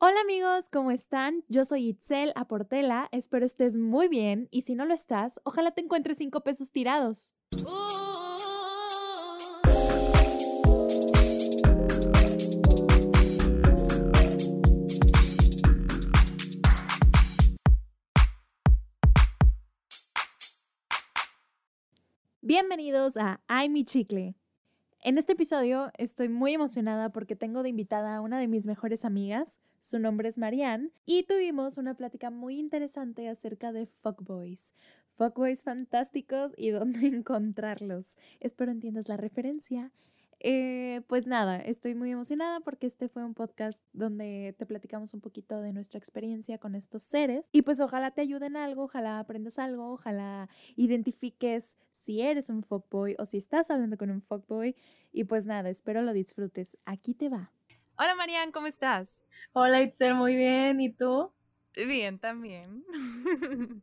Hola amigos, ¿cómo están? Yo soy Itzel Aportela, espero estés muy bien y si no lo estás, ojalá te encuentres cinco pesos tirados. Bienvenidos a Ay chicle. En este episodio estoy muy emocionada porque tengo de invitada a una de mis mejores amigas, su nombre es Marianne, y tuvimos una plática muy interesante acerca de fuckboys. Fuckboys fantásticos y dónde encontrarlos. Espero entiendas la referencia. Eh, pues nada, estoy muy emocionada porque este fue un podcast donde te platicamos un poquito de nuestra experiencia con estos seres y pues ojalá te ayuden algo, ojalá aprendas algo, ojalá identifiques si eres un fuckboy o si estás hablando con un fuckboy y pues nada, espero lo disfrutes. Aquí te va. Hola Marian, ¿cómo estás? Hola Itzel, muy bien. ¿Y tú? Bien, también.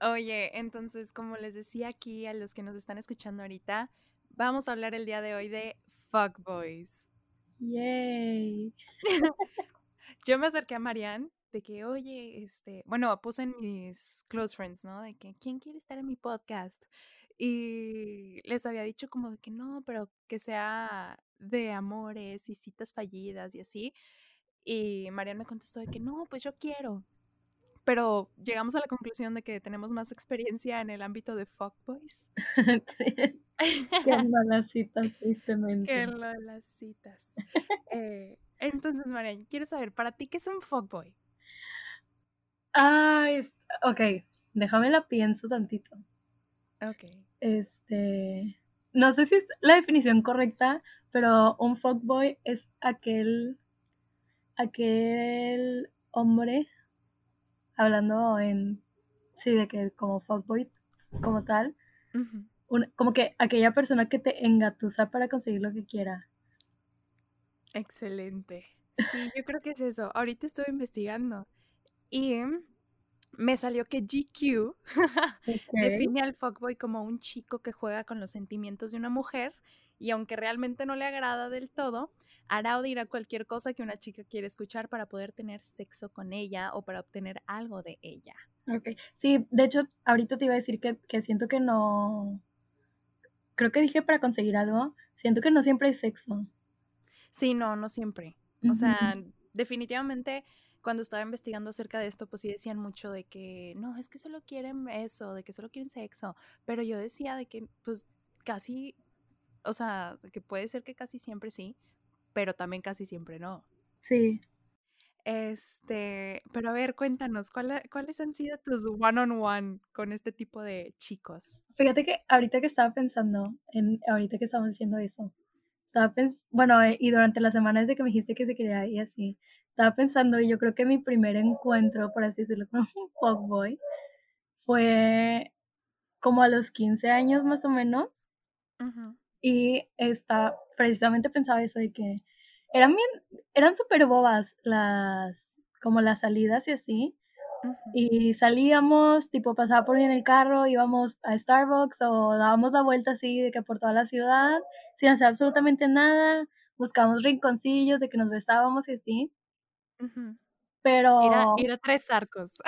Oye, entonces, como les decía aquí a los que nos están escuchando ahorita, vamos a hablar el día de hoy de fuckboys. Yay. Yo me acerqué a Marian de que, oye, este, bueno, puse en mis close friends, ¿no? De que, ¿quién quiere estar en mi podcast? Y les había dicho como de que no, pero que sea de amores y citas fallidas y así. Y Marian me contestó de que no, pues yo quiero. Pero llegamos a la conclusión de que tenemos más experiencia en el ámbito de fuckboys. que en las citas, tristemente. Que en las citas. Eh, entonces, Marian, quiero saber, para ti, ¿qué es un fuckboy? Ay, ok, déjame la pienso tantito. Ok. Este, no sé si es la definición correcta, pero un fuckboy es aquel, aquel hombre, hablando en, sí, de que como fuckboy, como tal, como que aquella persona que te engatusa para conseguir lo que quiera. Excelente. Sí, yo creo que es eso. Ahorita estoy investigando y me salió que GQ define al fuckboy como un chico que juega con los sentimientos de una mujer y aunque realmente no le agrada del todo, hará o dirá cualquier cosa que una chica quiere escuchar para poder tener sexo con ella o para obtener algo de ella. Ok, sí, de hecho, ahorita te iba a decir que, siento que no, creo que dije para conseguir algo, siento que no siempre hay sexo. Sí, no, no siempre. O sea, definitivamente cuando estaba investigando acerca de esto, pues sí decían mucho de que no, es que solo quieren eso, de que solo quieren sexo, pero yo decía de que pues casi o sea, que puede ser que casi siempre sí, pero también casi siempre no. Sí. Este, pero a ver, cuéntanos, ¿cuáles han sido tus one-on-one con este tipo de chicos? Fíjate que ahorita que estaba pensando, en, ahorita que estamos haciendo eso, estaba bueno, eh, y durante las semanas de que me dijiste que se quería ir así, estaba pensando, y yo creo que mi primer encuentro, por así decirlo, con un fuckboy, fue como a los 15 años más o menos. Y está, precisamente pensaba eso de que eran bien, eran súper bobas las, como las salidas y así. Y salíamos, tipo pasaba por en el carro, íbamos a Starbucks o dábamos la vuelta así de que por toda la ciudad, sin hacer absolutamente nada, buscábamos rinconcillos de que nos besábamos y así. Pero... Ir tres arcos.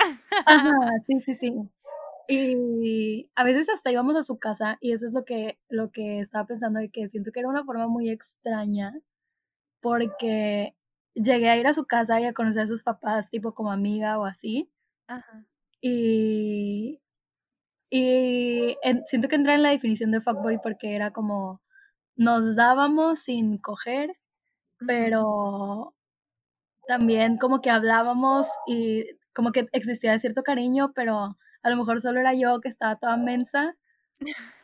Ajá, sí, sí, sí. Y a veces hasta íbamos a su casa y eso es lo que, lo que estaba pensando y que siento que era una forma muy extraña porque llegué a ir a su casa y a conocer a sus papás tipo como amiga o así. Ajá. Y, y siento que entra en la definición de fuckboy porque era como nos dábamos sin coger, pero también como que hablábamos y como que existía cierto cariño, pero a lo mejor solo era yo que estaba toda mensa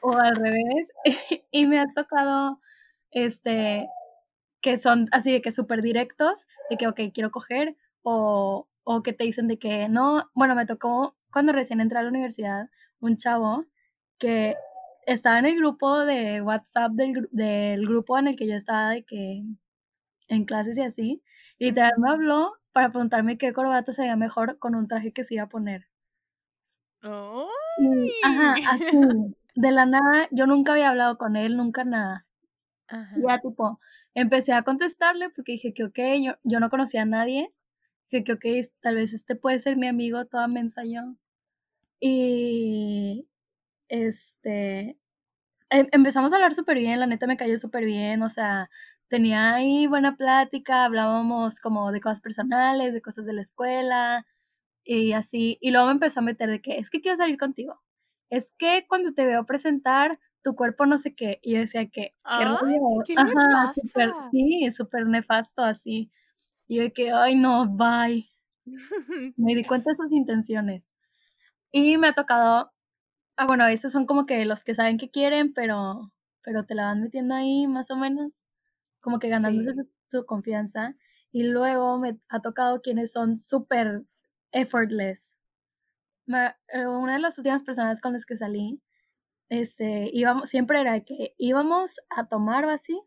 o al revés y me ha tocado este que son así de que súper directos de que ok quiero coger o, o que te dicen de que no bueno me tocó cuando recién entré a la universidad un chavo que estaba en el grupo de WhatsApp del, del grupo en el que yo estaba de que en clases y así y literal me habló para preguntarme qué corbata se veía mejor con un traje que se iba a poner. Ajá, así, de la nada, yo nunca había hablado con él, nunca nada. Ya tipo, empecé a contestarle porque dije que ok, yo, yo no conocía a nadie, que, que ok, tal vez este puede ser mi amigo, toda mensa yo. Y este, em, empezamos a hablar súper bien, la neta me cayó súper bien, o sea, tenía ahí buena plática, hablábamos como de cosas personales, de cosas de la escuela y así, y luego me empezó a meter de que es que quiero salir contigo, es que cuando te veo presentar tu cuerpo no sé qué, y yo decía que, ¿qué, Ajá, super, sí, súper nefasto así, y yo de que, ay no, bye, me di cuenta de sus intenciones, y me ha tocado, ah bueno, esos son como que los que saben que quieren, pero, pero te la van metiendo ahí más o menos, como que ganándose su, confianza. Y luego me ha tocado quienes son súper effortless. Eh, una de las últimas personas con las que salí, este, íbamos, siempre era que íbamos a tomar o así.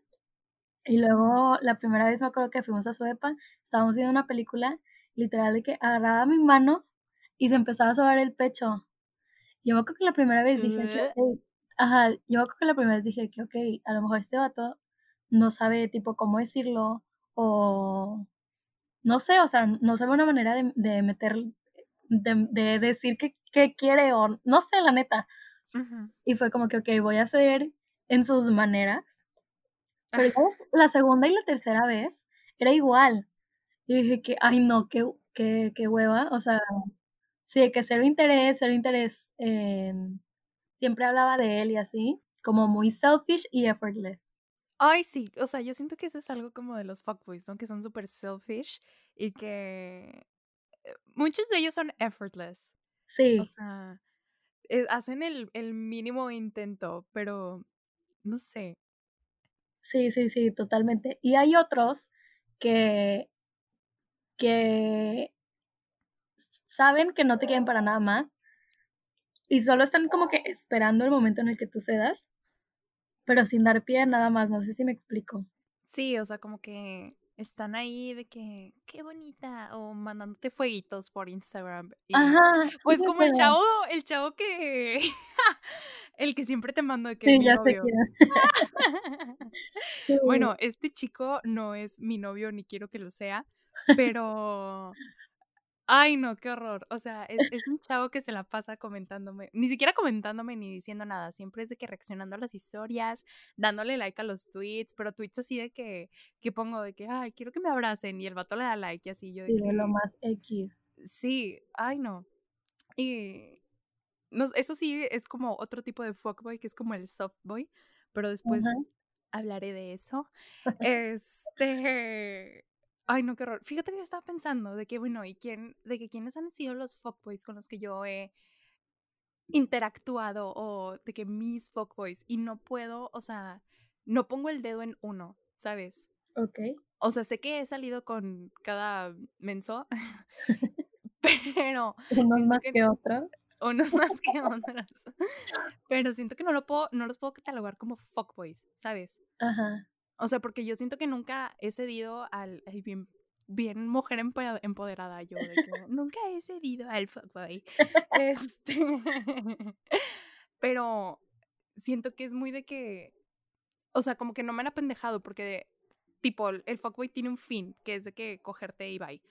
Y luego la primera vez me acuerdo que fuimos a su EPA, estábamos viendo una película, literal de que agarraba mi mano y se empezaba a sobar el pecho. Yo me acuerdo que la primera vez dije que, ajá, yo me acuerdo que la primera vez dije que, ok, a lo mejor este vato no sabe tipo cómo decirlo o no sé, o sea, no sabe una manera de, de meter, de, de decir que, que, quiere o no sé, la neta. Y fue como que, ok, voy a hacer en sus maneras. Pero la segunda y la tercera vez era igual. Y dije que, ay no, qué, qué, qué hueva. O sea, sí, que cero interés, cero interés. siempre hablaba de él y así, como muy selfish y effortless. Ay, sí, o sea, yo siento que eso es algo como de los fuckboys, ¿no? Que son súper selfish y que eh, muchos de ellos son effortless. Sí. O sea, eh, hacen el, el mínimo intento, pero no sé. Sí, sí, sí, totalmente. Y hay otros que, que saben que no te quieren para nada más y solo están como que esperando el momento en el que tú cedas pero sin dar pie nada más, no sé si me explico. Sí, o sea, como que están ahí de que, qué bonita, o mandándote fueguitos por Instagram. Ajá. Pues como el chavo, el chavo que, el que siempre te mando de que sí, mi novio. Bueno, este chico no es mi novio, ni quiero que lo sea, pero Ay, no, qué horror. O sea, es, es, un chavo que se la pasa comentándome, ni siquiera comentándome ni diciendo nada, siempre es de que reaccionando a las historias, dándole like a los tweets, pero tweets así de que, que pongo de que, ay, quiero que me abracen y el vato le da like y así yo de sí, lo más X. Sí, ay, no. Y no, eso sí es como otro tipo de fuckboy, que es como el softboy, pero después hablaré de eso. Este, Ay, no, qué horror. Fíjate que yo estaba pensando de que, bueno, ¿y quién, de que quiénes han sido los fuckboys con los que yo he interactuado o de que mis fuckboys y no puedo, o sea, no pongo el dedo en uno, ¿sabes? Ok. O sea, sé que he salido con cada menso, pero... Más que, otros. Unos más que otros. Pero siento que no, lo puedo, no los puedo catalogar como fuckboys, ¿sabes? Ajá. O sea, porque yo siento que nunca he cedido al bien, bien mujer empoderada yo, de que nunca he cedido al fuckboy. Este, pero siento que es muy de que, o sea, como que no me han apendejado porque tipo el fuckboy tiene un fin, que es de que cogerte y bye.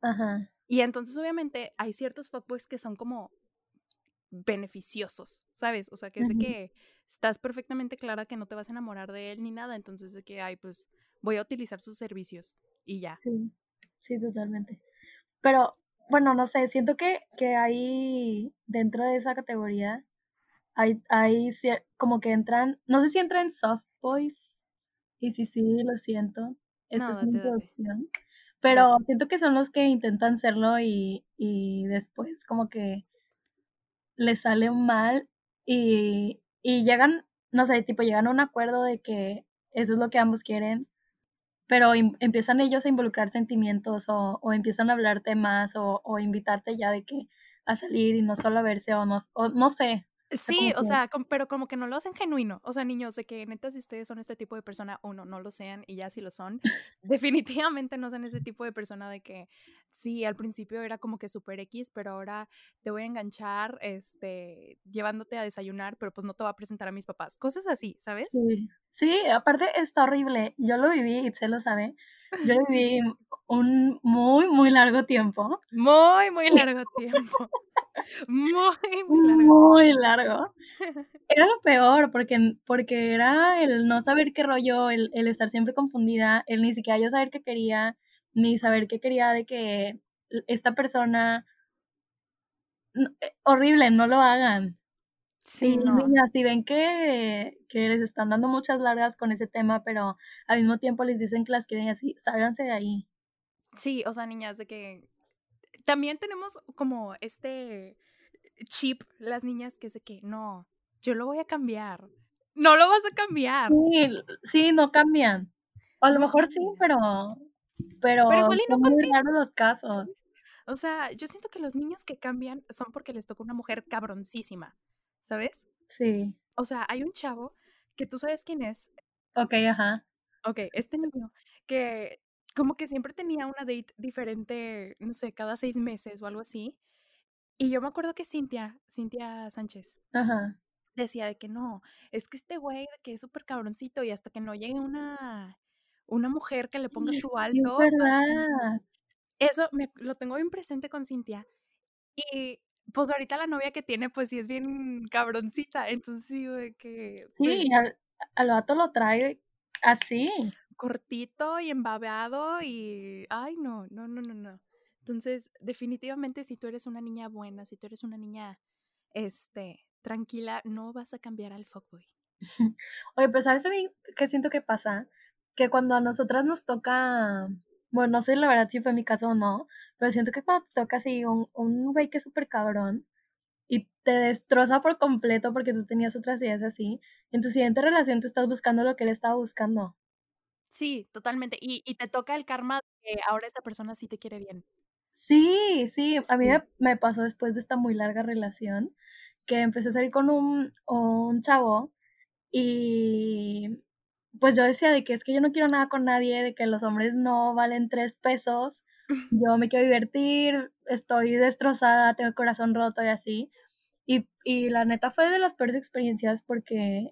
Ajá. Y entonces obviamente hay ciertos fuckboys que son como beneficiosos, ¿sabes? O sea, que es de que estás perfectamente clara que no te vas a enamorar de él ni nada, entonces de que, ay, pues voy a utilizar sus servicios y ya. Sí, sí, totalmente. Pero, bueno, no sé, siento que, que hay dentro de esa categoría, hay, hay como que entran, no sé si entran soft boys, y si sí, lo siento, esta es mi pero siento que son los que intentan serlo y, y después como que les sale mal y, y llegan, no sé, tipo llegan a un acuerdo de que eso es lo que ambos quieren, pero empiezan ellos a involucrar sentimientos o, o empiezan a hablarte más o, o, invitarte ya de que a salir y no solo a verse o no, o, no sé, Sí, o sea, pero como que no lo hacen genuino. O sea, niños, de que neta, si ustedes son este tipo de persona, uno, no lo sean y ya si lo son, definitivamente no sean ese tipo de persona de que sí, al principio era como que super X, pero ahora te voy a enganchar, este, llevándote a desayunar, pero pues no te va a presentar a mis papás. Cosas así, ¿sabes? Sí, Sí, aparte está horrible. Yo lo viví, y se lo sabe. Yo viví un muy, muy largo tiempo. Muy, muy largo tiempo. Muy, muy largo. Muy largo. Era lo peor, porque, porque era el no saber qué rollo, el, el estar siempre confundida, el ni siquiera yo saber qué quería, ni saber qué quería de que esta persona... Eh, horrible, no lo hagan. Sí, no. si ven que, que les están dando muchas largas con ese tema, pero al mismo tiempo les dicen que las quieren así, sálganse de ahí. Sí, o sea, niñas, de que también tenemos como este chip, las niñas, que es de que no, yo lo voy a cambiar. No lo vas a cambiar. Sí, sí, no cambian. O a lo mejor sí, pero. Pero, pero son muy raros los casos. O sea, yo siento que los niños que cambian son porque les tocó una mujer cabroncísima, ¿sabes? Sí. O sea, hay un chavo que tú sabes quién es. Ok, ajá. Ok, este niño que como que siempre tenía una date diferente, no sé, cada seis meses o algo así. Y yo me acuerdo que Cintia, Cintia Sánchez, Ajá. decía de que no, es que este güey de que es súper cabroncito y hasta que no llegue una, una mujer que le ponga su alto. Es verdad. Eso me, lo tengo bien presente con Cintia. Y pues ahorita la novia que tiene, pues sí es bien cabroncita. Entonces sí, de que. Sí, pues al, al vato lo trae así cortito y embabeado y, ay, no, no, no, no, no. Entonces, definitivamente si tú eres una niña buena, si tú eres una niña, este, tranquila, no vas a cambiar al fuckboy. Oye, pues sabes a mí qué siento que pasa, que cuando a nosotras nos toca, bueno, no sé la verdad si fue mi caso o no, pero siento que cuando te toca así un, un güey que es súper cabrón y te destroza por completo porque tú tenías otras ideas así, en tu siguiente relación tú estás buscando lo que él estaba buscando. Sí, totalmente. Y, y te toca el karma de que ahora esta persona sí te quiere bien. Sí, sí, a mí me, pasó después de esta muy larga relación que empecé a salir con un, un chavo y pues yo decía de que es que yo no quiero nada con nadie, de que los hombres no valen tres pesos, yo me quiero divertir, estoy destrozada, tengo el corazón roto y así. Y, y la neta fue de las peores experiencias porque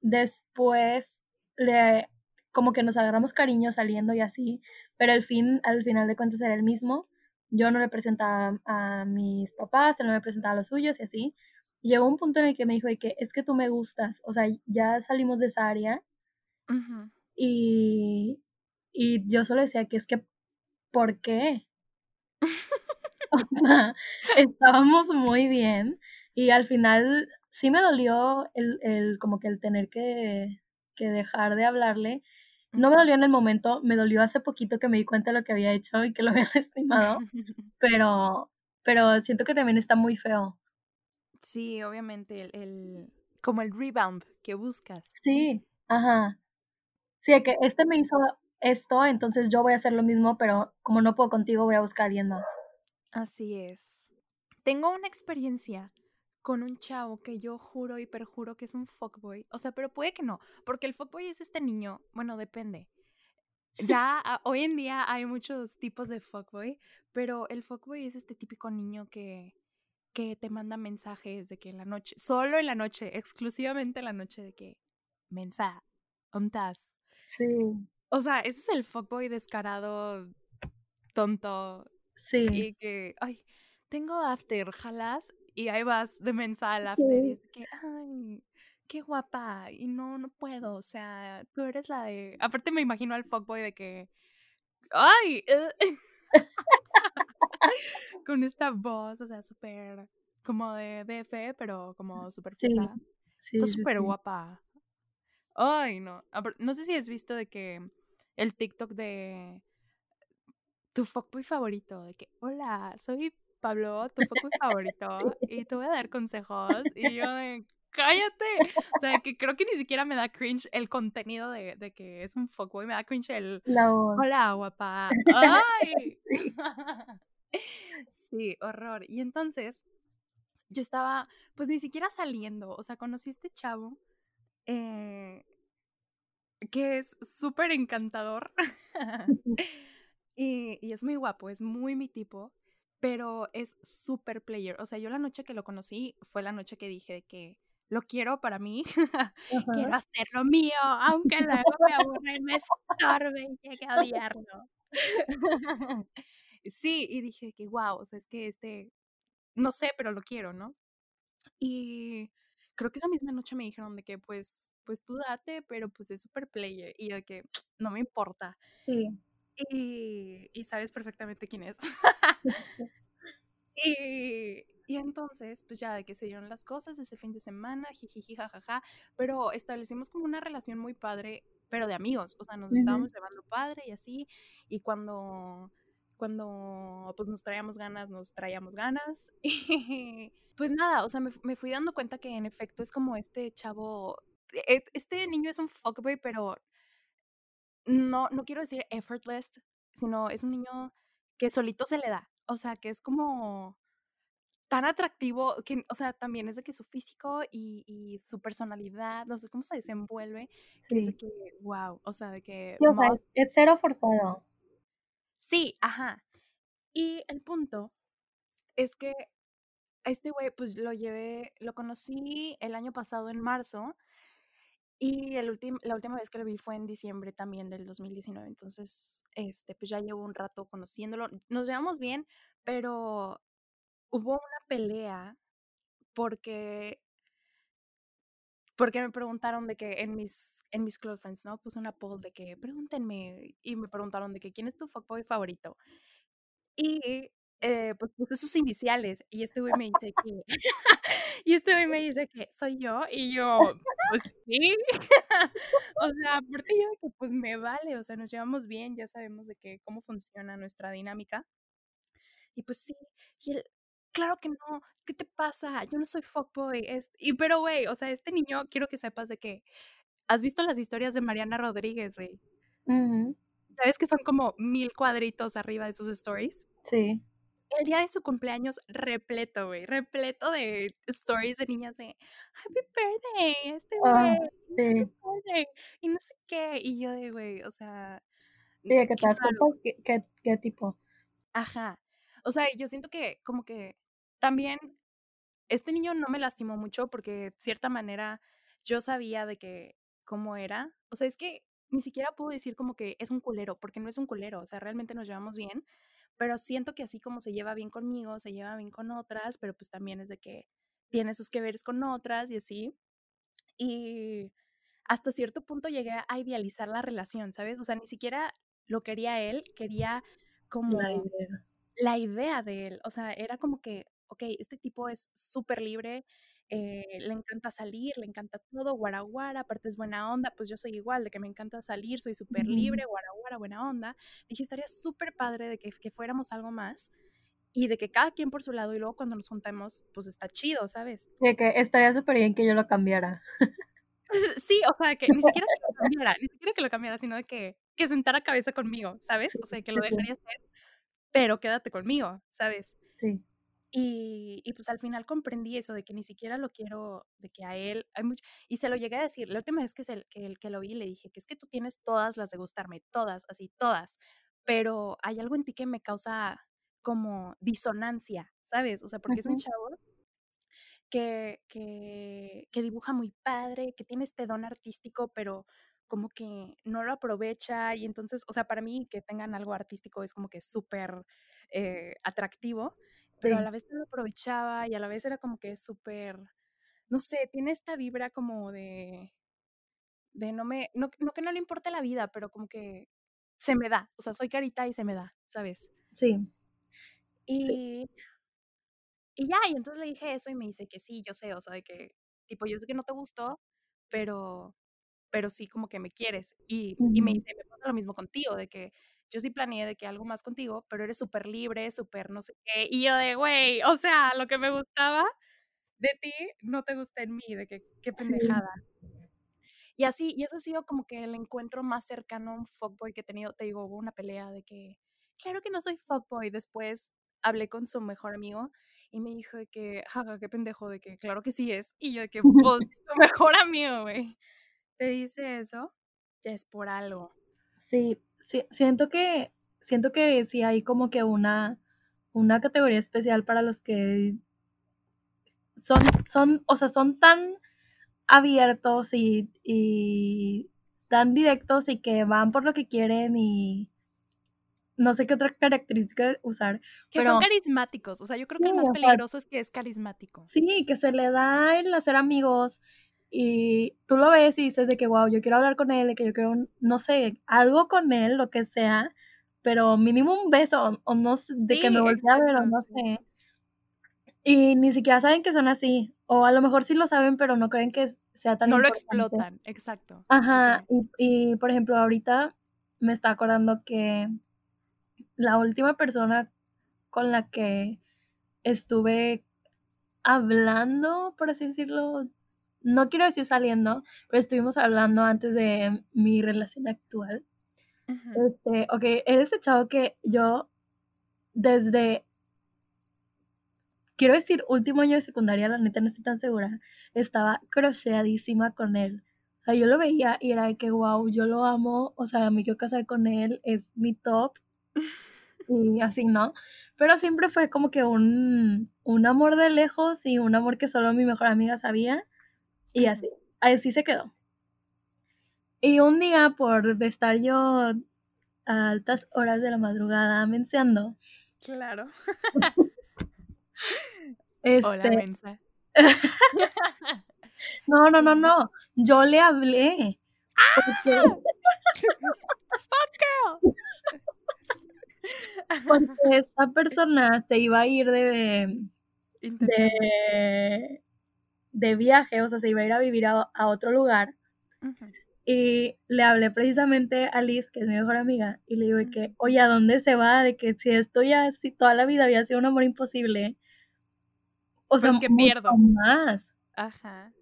después le como que nos agarramos cariño saliendo y así, pero el fin, al final de cuentas era el mismo. Yo no le presentaba a mis papás, él no me presentaba a los suyos y así. llegó un punto en el que me dijo de que es que tú me gustas, o sea, ya salimos de esa área. Y, y yo solo decía que es que, ¿por qué? o sea, estábamos muy bien y al final sí me dolió el, el como que el tener que, que dejar de hablarle no me dolió en el momento, me dolió hace poquito que me di cuenta de lo que había hecho y que lo había estimado, pero, pero siento que también está muy feo. Sí, obviamente, el, el, como el rebound que buscas. Sí, ajá. Sí, que este me hizo esto, entonces yo voy a hacer lo mismo, pero como no puedo contigo, voy a buscar a alguien más. Así es. Tengo una experiencia con un chavo que yo juro y perjuro que es un fuckboy. O sea, pero puede que no, porque el fuckboy es este niño, bueno, depende. Ya hoy en día hay muchos tipos de fuckboy, pero el fuckboy es este típico niño que, que te manda mensajes de que en la noche, solo en la noche, exclusivamente en la noche de que, mensa, ontas. Sí. O sea, ese es el fuckboy descarado, tonto. Sí. Y que, ay, tengo after, jalas y ahí vas de mensal after y es que, ay, qué guapa, y no, no puedo, o sea, tú eres la de... Aparte me imagino al fuckboy de que, ay, eh". con esta voz, o sea, súper como de DF, pero como súper pesada. Está súper guapa. Ay, no. No sé si has visto de que el TikTok de tu fuckboy favorito, de que, hola, soy Pablo, tu fuckboy favorito y te voy a dar consejos. Y yo de, cállate. O sea, que creo que ni siquiera me da cringe el contenido de, de que es un fuckboy, me da cringe el, hola, guapa. ¡Ay! sí, horror. Y entonces, yo estaba, pues ni siquiera saliendo, o sea, conocí a este chavo. Eh, que es súper encantador y, y, es muy guapo, es muy mi tipo pero es súper player. O sea, yo la noche que lo conocí fue la noche que dije que lo quiero para mí, quiero hacerlo mío, aunque luego me aburre y me estorbe y llegue a odiarlo. sí, y dije que wow, o sea, es que este, no sé, pero lo quiero, ¿no? Y creo que esa misma noche me dijeron de que pues, pues tú date, pero pues es super player. Y yo de que no me importa. Sí. Y, y sabes perfectamente quién es. y, y entonces, pues ya de que se dieron las cosas ese fin de semana, jijiji, jajaja, pero establecimos como una relación muy padre, pero de amigos, o sea, nos estábamos llevando padre y así, y cuando, cuando pues nos traíamos ganas, nos traíamos ganas, y pues nada, o sea, me, me fui dando cuenta que en efecto es como este chavo, e, este niño es un fuckboy, pero no, no quiero decir effortless, sino es un niño que solito se le da, o sea, que es como tan atractivo, que, o sea, también es de que su físico y, y su personalidad, no sé cómo se desenvuelve, que es de que, wow, o sea, de que... Sí, o sea, es cero forzado. Sí, ajá. Y el punto es que este güey, pues lo llevé, lo conocí el año pasado en marzo y el la última vez que lo vi fue en diciembre también del 2019. Entonces, este, pues ya llevo un rato conociéndolo. Nos llevamos bien, pero hubo una pelea porque porque me preguntaron de que en mis en mis friends, ¿no? Puse una poll de que pregúntenme y me preguntaron de que quién es tu fuckboy favorito. Y eh, pues puse sus iniciales y este güey me dice que y este güey me dice que soy yo y yo pues sí o sea porque yo de que pues me vale o sea nos llevamos bien ya sabemos de que cómo funciona nuestra dinámica y pues sí y él claro que no, ¿qué te pasa? Yo no soy fuckboy. Es... Y pero, güey, o sea, este niño, quiero que sepas de que, ¿has visto las historias de Mariana Rodríguez, güey? ¿Sabes que son como mil cuadritos arriba de sus stories? Sí. El día de su cumpleaños, repleto, güey, repleto de stories de niñas de Happy birthday, este Ah, güey, sí. happy birthday", y no sé qué. Y yo de, güey, o sea, Sí, de que te das claro. cuenta qué, qué, qué tipo. Ajá. O sea, yo siento que como que también este niño no me lastimó mucho porque de cierta manera yo sabía de que cómo era. O sea, es que ni siquiera puedo decir como que es un culero, porque no es un culero. O sea, realmente nos llevamos bien, pero siento que así como se lleva bien conmigo, se lleva bien con otras, pero pues también es de que tiene sus que veres con otras y así. Y hasta cierto punto llegué a idealizar la relación, ¿sabes? O sea, ni siquiera lo quería él, quería como La idea. la idea de él. O sea, era como que, ok, este tipo es súper libre, eh, le encanta salir, le encanta todo, guaraguara, aparte es buena onda, pues yo soy igual, de que me encanta salir, soy súper libre, guaraguara, buena onda. Dije, estaría súper padre de que, que fuéramos algo más y de que cada quien por su lado y luego cuando nos juntemos, pues está chido, ¿sabes? De que estaría súper bien que yo lo cambiara. Sí, o sea, que ni siquiera que lo cambiara, ni siquiera que lo cambiara, sino de que, que sentara cabeza conmigo, ¿sabes? O sea, que lo dejaría hacer, pero quédate conmigo, ¿sabes? Sí. Y, y pues al final comprendí eso, de que ni siquiera lo quiero, de que a él hay mucho, y se lo llegué a decir, la última vez que, se, que, el- que lo vi le dije que es que tú tienes todas las de gustarme, todas, así, todas, pero hay algo en ti que me causa como disonancia, ¿sabes? O sea, porque es un chavo que, que, que dibuja muy padre, que tiene este don artístico, pero como que no lo aprovecha y entonces, o sea, para mí que tengan algo artístico es como que súper eh, atractivo, pero a la vez lo aprovechaba y a la vez era como que súper, no sé, tiene esta vibra como de, de no me, no, no que no le importe la vida, pero como que se me da, o sea, soy carita y se me da, ¿sabes? Sí. Sí. Y, y ya, y entonces le dije eso y me dice que sí, yo sé, o sea, de que, tipo, yo sé que no te gustó, pero, pero sí como que me quieres. Y, y me dice, me pasa lo mismo contigo, de que yo sí planeé de que algo más contigo, pero eres súper libre, súper no sé qué. Y yo de, güey, o sea, lo que me gustaba de ti no te gusta en mí, de que qué Sí. pendejada. Y así, y eso ha sido como que el encuentro más cercano a un fuckboy que he tenido. Te digo, hubo una pelea de que, claro que no soy fuckboy. Después hablé con su mejor amigo y me dijo de que, jaja, qué pendejo, de que claro que sí es. Y yo de que, pues, tu mejor amigo, güey. Te dice eso, es por algo. Sí, sí, siento que, siento que sí hay como que una, una categoría especial para los que son, son, o sea, son tan abiertos y, y tan directos y que van por lo que quieren y no sé qué otra característica usar. Que son carismáticos, o sea, yo creo que el más peligroso es que es carismático. Sí, que se le da el hacer amigos y tú lo ves y dices de que, wow, yo quiero hablar con él, de que yo quiero, no sé, algo con él, lo que sea, pero mínimo un beso o, no sé, de que me voltee a ver o no sé. Y ni siquiera saben que son así, o a lo mejor sí lo saben, pero no creen que sea tan No lo explotan, exacto. Ajá, y, y por ejemplo, ahorita me está acordando que la última persona con la que estuve hablando, por así decirlo, no quiero decir saliendo, pero estuvimos hablando antes de mi relación actual. Este, ok, eres el chavo que yo desde, quiero decir, último año de secundaria, la neta no estoy tan segura, estaba crocheadísima con él. O sea, yo lo veía y era de que, wow, yo lo amo, o sea, me quiero casar con él, es mi top. y así, ¿no? Pero siempre fue como que un, un amor de lejos y un amor que solo mi mejor amiga sabía. Y así, así se quedó. Y un día, por estar yo a altas horas de la madrugada menseando. Claro. este, Hola, mensa. no, no, no, no. Yo le hablé. Porque... ¡Ah! Fuck girl. Porque esta persona se iba a ir de, de, de, viaje, o sea, se iba a ir a vivir a, a otro lugar. Y le hablé precisamente a Liz, que es mi mejor amiga, y le digo que, oye, ¿a dónde se va? De que si esto ya, si toda la vida había sido un amor imposible, o sea, pues que pierdo. más. Ajá.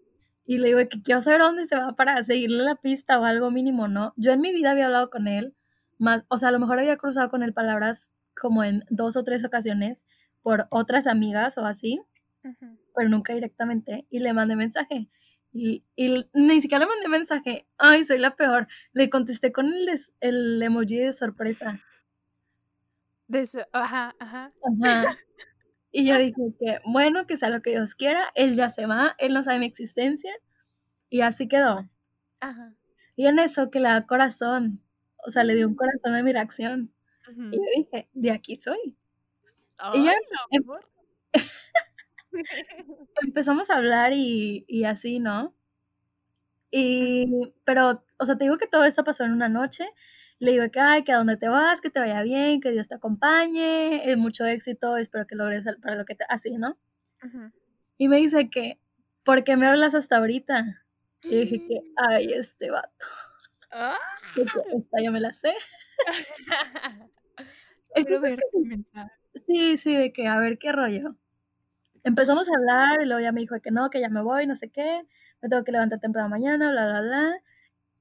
Y le digo que quiero saber dónde se va para seguirle la pista o algo mínimo, ¿no? Yo en mi vida había hablado con él, más, o sea, a lo mejor había cruzado con él palabras como en dos o tres ocasiones por otras amigas o así, pero nunca directamente. Y le mandé mensaje. Y, y, ni siquiera le mandé mensaje. Ay, soy la peor. Le contesté con el, el emoji de sorpresa. De eso, ajá, ajá. Ajá. Y yo dije que, bueno, que sea lo que Dios quiera. Él ya se va, él no sabe mi existencia. Y así quedó. Ajá. Y en eso que le da corazón. O sea, le dio un corazón a mi reacción. Y yo dije, de aquí soy. y ya em empezamos a hablar y, y, así, ¿no? Y, pero, o sea, te digo que todo esto pasó en una noche. Le digo que, ay, que a dónde te vas, que te vaya bien, que Dios te acompañe, eh, mucho éxito, espero que logres para lo que te, así, ¿no? Y me dice que, ¿por qué me hablas hasta ahorita? Y dije que, ay, este vato. Ah. Esta ya me la sé. Quiero ver Sí, sí, de que a ver qué rollo. Empezamos a hablar y luego ya me dijo que no, que ya me voy, no sé qué, me tengo que levantar temprano mañana, bla, bla, bla.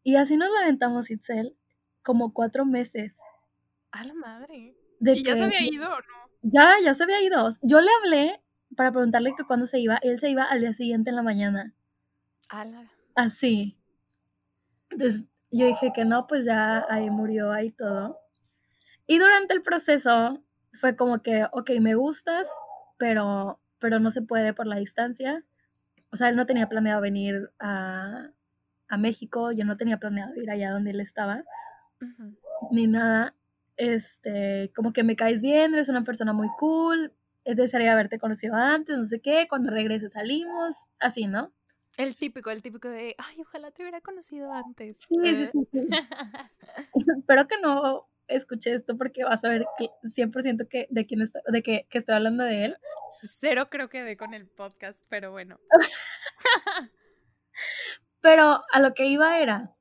Y así nos lamentamos, Itzel, como cuatro meses. A la madre. ¿Y ya se había ido o no? Ya, ya se había ido. Yo le hablé para preguntarle que cuándo se iba. Él se iba al día siguiente en la mañana. Ala. Así. Entonces yo dije que no, pues ya ahí murió, ahí todo. Y durante el proceso fue como que, ok, me gustas, pero, pero no se puede por la distancia. O sea, él no tenía planeado venir a, a México, yo no tenía planeado ir allá donde él estaba, ni nada. Este, como que me caes bien, eres una persona muy cool, desearía haberte conocido antes, no sé qué, cuando regrese salimos, así, ¿no? El típico, el típico de, ay, ojalá te hubiera conocido antes. Sí, sí, sí. sí. Espero que no escuché esto porque vas a ver que 100% que, de, quién está, de que, que estoy hablando de él. Cero creo que de con el podcast, pero bueno. pero a lo que iba era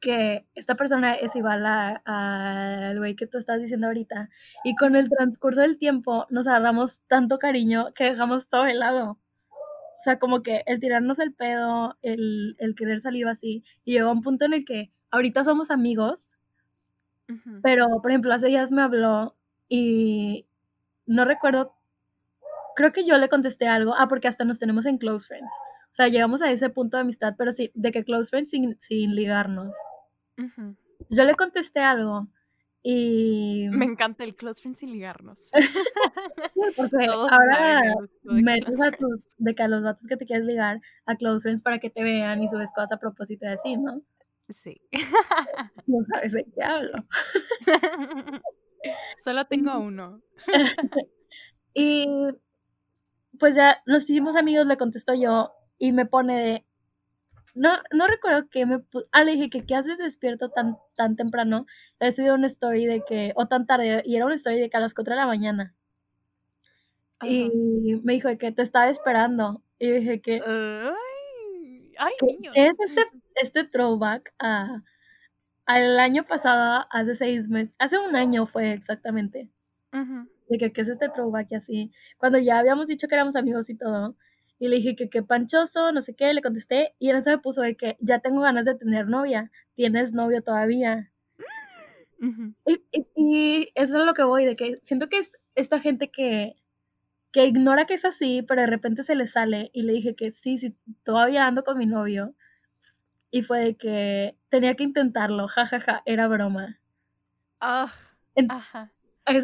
que esta persona es igual al güey que tú estás diciendo ahorita. Y con el transcurso del tiempo nos agarramos tanto cariño que dejamos todo helado. O sea, como que el tirarnos el pedo, el, el querer salir así. Y llegó un punto en el que ahorita somos amigos, pero, por ejemplo, hace días me habló y no recuerdo, creo que yo le contesté algo, ah, porque hasta nos tenemos en close friends. O sea, llegamos a ese punto de amistad, pero sí, de que close friends sin, sin ligarnos. Yo le contesté algo Y... Me encanta el close friends y ligarnos. porque ahora metes a tus, de que a los datos que te quieres ligar a close friends para que te vean y subes cosas a propósito de así, ¿no? Sí. No sabes de qué hablo. Solo tengo uno. y pues ya nos hicimos amigos, le contesto yo y me pone de, no, no recuerdo que me, ah, le dije que qué haces despierto tan, tan temprano, he subido una story de que, o tan tarde, y era una story de que a las 4 de la mañana. Y me dijo que te estaba esperando. Y dije que, ay, es este, este throwback a, al año pasado, hace seis meses, hace un año fue exactamente. De que, ¿qué es este throwback y así? Cuando ya habíamos dicho que éramos amigos y todo. Y le dije que qué panchoso, no sé qué, le contesté. Y él se me puso de que ya tengo ganas de tener novia. ¿Tienes novio todavía? y, y, eso es lo que voy, de que siento que es esta gente que, que ignora que es así, pero de repente se le sale. Y le dije que sí, sí, todavía ando con mi novio. Y fue de que tenía que intentarlo, jajaja, ja, ja, era broma. Ah, ajá.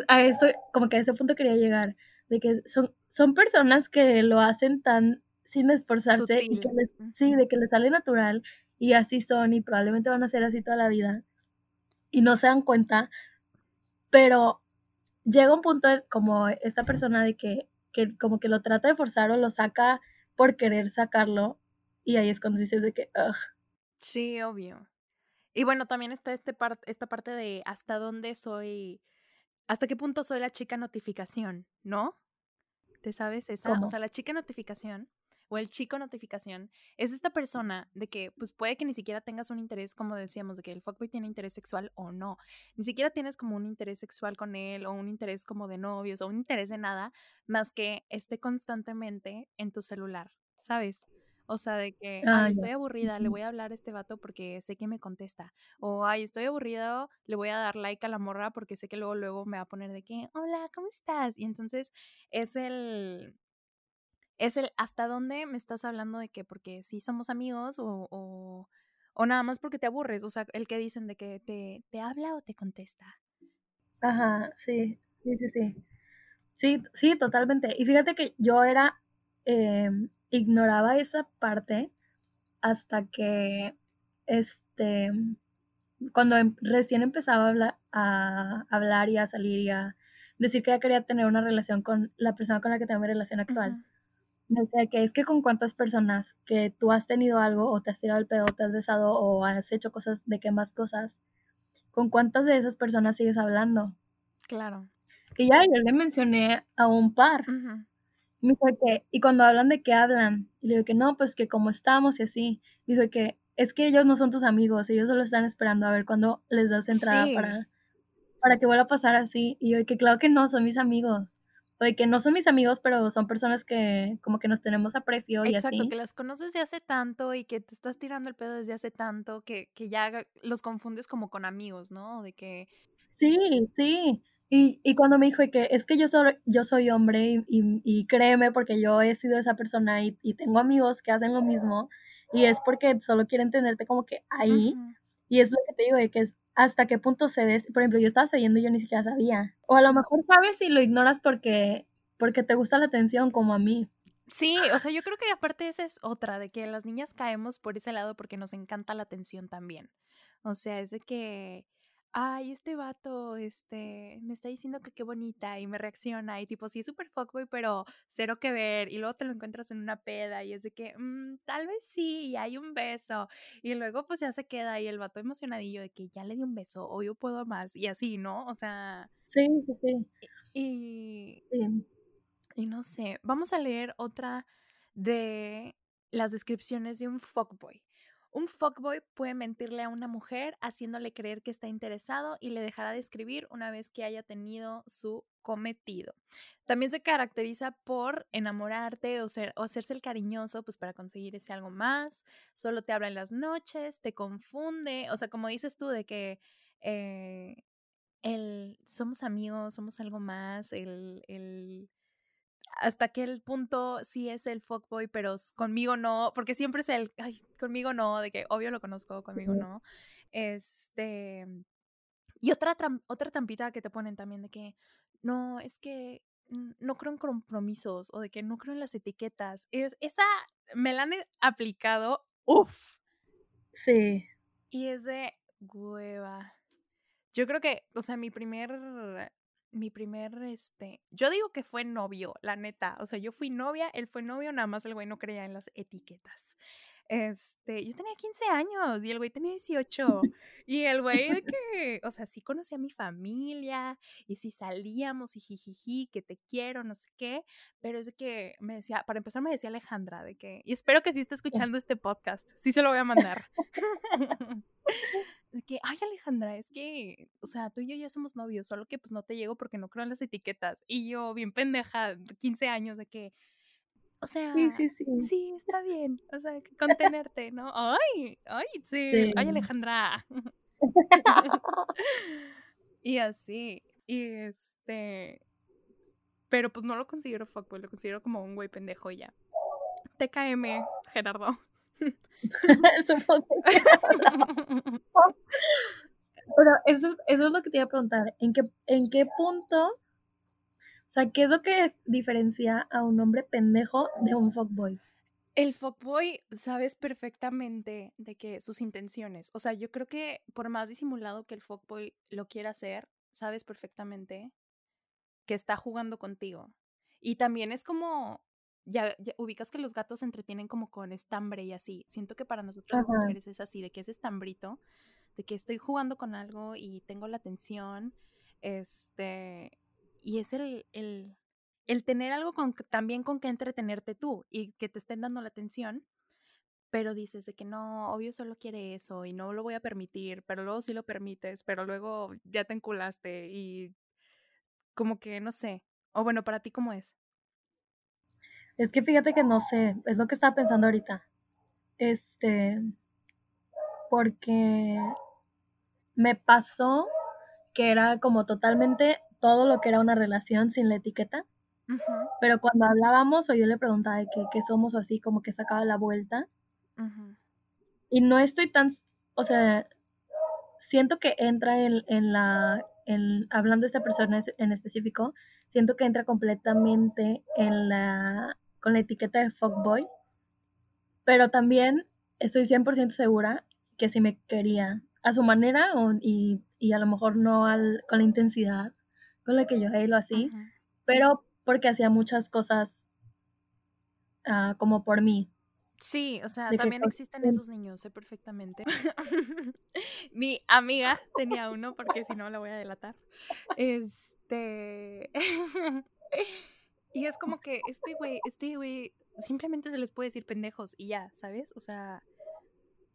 A, eso, como que a ese punto quería llegar, de que son, son personas que lo hacen tan sin esforzarse y que les, sí, de que les sale natural y así son y probablemente van a ser así toda la vida y no se dan cuenta, pero llega un punto como esta persona de que, que como que lo trata de forzar o lo saca por querer sacarlo y ahí es cuando dices de que, ugh. Sí, obvio. Y bueno, también está este esta parte de hasta dónde soy, hasta qué punto soy la chica notificación, ¿no? ¿Te sabes esa? O sea, la chica notificación o el chico notificación es esta persona de que pues puede que ni siquiera tengas un interés, como decíamos, de que el fuckboy tiene interés sexual o no. Ni siquiera tienes como un interés sexual con él o un interés como de novios o un interés de nada más que esté constantemente en tu celular, ¿sabes? O sea, de que, ay, estoy aburrida, le voy a hablar a este vato porque sé que me contesta. O, ay, estoy aburrido, le voy a dar like a la morra porque sé que luego, luego me va a poner de que, hola, ¿cómo estás? Y entonces es el, es el, ¿hasta dónde me estás hablando de que porque sí somos amigos o, o, o nada más porque te aburres? O sea, el que dicen de que te, te habla o te contesta. Ajá, sí, sí, sí, sí. Sí, sí, totalmente. Y fíjate que yo era... Eh, ignoraba esa parte hasta que, este, cuando em, recién empezaba a hablar, a hablar y a salir y a decir que ya quería tener una relación con la persona con la que tengo mi relación actual. Me decía que es que con cuántas personas que tú has tenido algo o te has tirado el pedo, te has besado o has hecho cosas de qué más cosas, con cuántas de esas personas sigues hablando. Claro. Y ya yo le mencioné a un par. Me dijo que, y cuando hablan de qué hablan, y le digo que no, pues que como estamos y así. Me dijo que es que ellos no son tus amigos, ellos solo están esperando a ver cuándo les das entrada para, para que vuelva a pasar así. Y yo que claro que no, son mis amigos. O de que no son mis amigos, pero son personas que como que nos tenemos aprecio y Exacto, que las conoces desde hace tanto y que te estás tirando el pedo desde hace tanto que, que ya los confundes como con amigos, ¿no? De que... Sí, sí. Y, y cuando me dijo que es que yo soy, yo soy hombre y, y, créeme porque yo he sido esa persona y, y, tengo amigos que hacen lo mismo y es porque solo quieren tenerte como que ahí y es lo que te digo de que es hasta qué punto cedes. Por ejemplo, yo estaba sabiendo y yo ni siquiera sabía. O a lo mejor sabes y lo ignoras porque, porque te gusta la atención como a mí. Sí, o sea, yo creo que aparte esa es otra, de que las niñas caemos por ese lado porque nos encanta la atención también. O sea, es de que ay, este vato, este, me está diciendo que qué bonita y me reacciona y tipo, sí es súper fuckboy, pero cero que ver y luego te lo encuentras en una peda y es de que, mm, tal vez sí, y hay un beso y luego pues ya se queda y el vato emocionadillo de que ya le di un beso o yo puedo más y así, ¿no? O sea... Sí, sí, sí. Y, sí. y no sé, vamos a leer otra de las descripciones de un fuckboy. Un fuckboy puede mentirle a una mujer haciéndole creer que está interesado y le dejará de escribir una vez que haya tenido su cometido. También se caracteriza por enamorarte o, ser, o hacerse el cariñoso, pues para conseguir ese algo más. Solo te habla en las noches, te confunde. O sea, como dices tú, de que eh, el somos amigos, somos algo más, el, el hasta qué punto sí es el fuckboy, pero conmigo no, porque siempre es el, ay, conmigo no, de que obvio lo conozco, conmigo no. Este, Y otra, otra trampita que te ponen también de que, no, es que no creo en compromisos o de que no creo en las etiquetas. Es, esa me la han aplicado, uff. Sí. Y es de hueva. Yo creo que, o sea, mi primer, mi primer, este, yo digo que fue novio, la neta. O sea, yo fui novia, él fue novio, nada más el güey no creía en las etiquetas. Este, yo tenía 15 años y el güey tenía 18. Y el güey de que, o sea, sí conocía a mi familia y sí salíamos y jijiji, que te quiero, no sé qué, pero es de que me decía, para empezar me decía Alejandra, de que, y espero que sí esté escuchando este podcast, sí se lo voy a mandar. de que, ay Alejandra, es que, o sea, tú y yo ya somos novios, solo que pues no te llego porque no creo en las etiquetas. Y yo, bien pendeja, 15 años, de que, o sea, sí, sí, sí. sí, está bien. O sea, contenerte, ¿no? Ay, ay, sí. Ay, Alejandra. y así. Y este. Pero pues no lo considero fuckboy, lo considero como un güey pendejo y ya. TKM, Gerardo. Pero eso, eso es lo que te iba a preguntar. ¿En qué, en qué punto o sea, ¿qué es lo que diferencia a un hombre pendejo de un fuckboy? El fuckboy sabes perfectamente de que sus intenciones, o sea, yo creo que por más disimulado que el fuckboy lo quiera hacer, sabes perfectamente que está jugando contigo. Y también es como, ya, ubicas que los gatos se entretienen como con estambre y así. Siento que para nosotros las mujeres es así, de que es estambrito, de que estoy jugando con algo y tengo la atención, este, y es el, el, el tener algo con, también con que entretenerte tú y que te estén dando la atención, pero dices de que no, obvio solo quiere eso y no lo voy a permitir, pero luego sí lo permites, pero luego ya te enculaste y como que no sé, o bueno, para ti cómo es. Es que fíjate que no sé, es lo que estaba pensando ahorita. Este, porque me pasó que era como totalmente todo lo que era una relación sin la etiqueta. Pero cuando hablábamos o yo le preguntaba de que, somos así, como que sacaba la vuelta. Y no estoy tan, o sea, siento que entra en, en la, en, hablando de esta persona en específico, siento que entra completamente en la, con la etiqueta de fuckboy. Pero también estoy 100% segura que si me quería a su manera y, y, a lo mejor no al, con la intensidad con la que yo lo así, pero porque hacía muchas cosas uh, como por mí. Sí, o sea, también existen esos niños, sé perfectamente. Mi amiga tenía uno, porque si no la voy a delatar. Este. y es como que este güey, este güey, simplemente se les puede decir pendejos y ya, ¿sabes? O sea,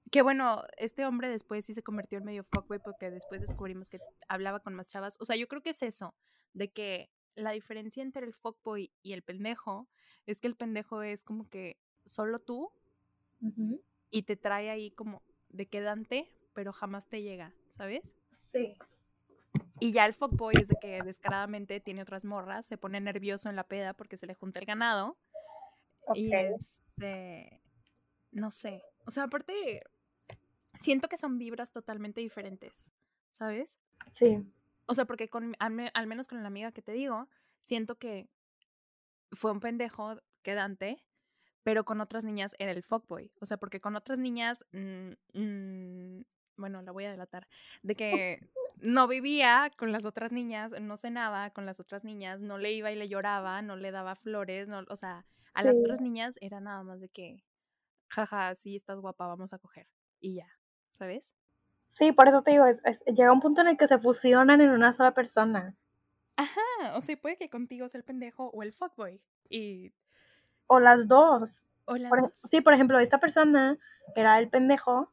que bueno, este hombre después sí se convirtió en medio fuckboy porque después descubrimos que hablaba con más chavas. O sea, yo creo que es eso, de que la diferencia entre el fuckboy y el pendejo es que el pendejo es como que solo tú y te trae ahí como de quedante, pero jamás te llega, ¿sabes? Sí. Y ya el fuckboy es de que descaradamente tiene otras morras, se pone nervioso en la peda porque se le junta el ganado. Y este, no sé, o sea, aparte, siento que son vibras totalmente diferentes, ¿sabes? Sí. O sea, porque con, al, menos con la amiga que te digo, siento que fue un pendejo quedante, pero con otras niñas era el fuckboy. O sea, porque con otras niñas, mm, mm, bueno, la voy a delatar, de que no vivía con las otras niñas, no cenaba con las otras niñas, no le iba y le lloraba, no le daba flores, no, o sea, a las otras niñas era nada más de que, jaja, sí, estás guapa, vamos a coger. Y ya, ¿sabes? Sí, por eso te digo, llega un punto en el que se fusionan en una sola persona. Ajá, o sea, puede que contigo sea el pendejo o el fuckboy. Y... O las dos. O las dos. Sí, por ejemplo, esta persona era el pendejo